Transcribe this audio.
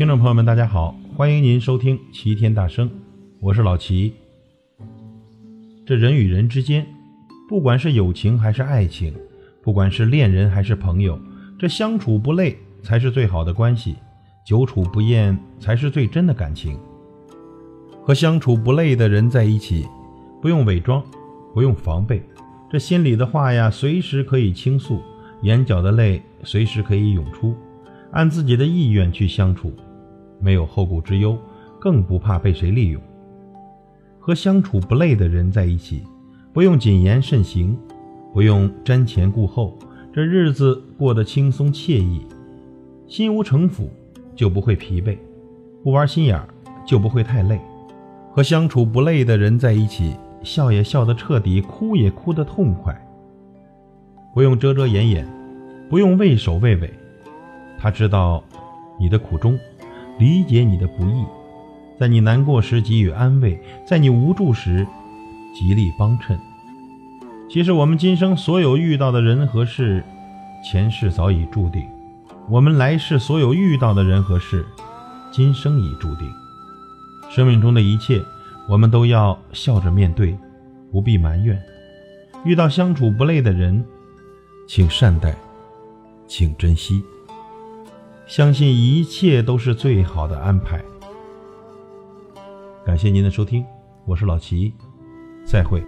听众朋友们，大家好，欢迎您收听齐天大圣，我是老齐。这人与人之间，不管是友情还是爱情，不管是恋人还是朋友，这相处不累才是最好的关系，久处不厌才是最真的感情。和相处不累的人在一起，不用伪装，不用防备，这心里的话呀，随时可以倾诉，眼角的泪随时可以涌出，按自己的意愿去相处，没有后顾之忧，更不怕被谁利用。和相处不累的人在一起，不用谨言慎行，不用瞻前顾后，这日子过得轻松惬意，心无城府就不会疲惫，不玩心眼儿就不会太累。和相处不累的人在一起，笑也笑得彻底，哭也哭得痛快。不用遮遮掩掩，不用畏首畏尾，他知道你的苦衷，理解你的不易，在你难过时给予安慰，在你无助时极力帮衬。其实我们今生所有遇到的人和事，前世早已注定；我们来世所有遇到的人和事，今生已注定。生命中的一切，我们都要笑着面对，不必埋怨。遇到相处不累的人，请善待，请珍惜。相信一切都是最好的安排。感谢您的收听，我是老齐，再会。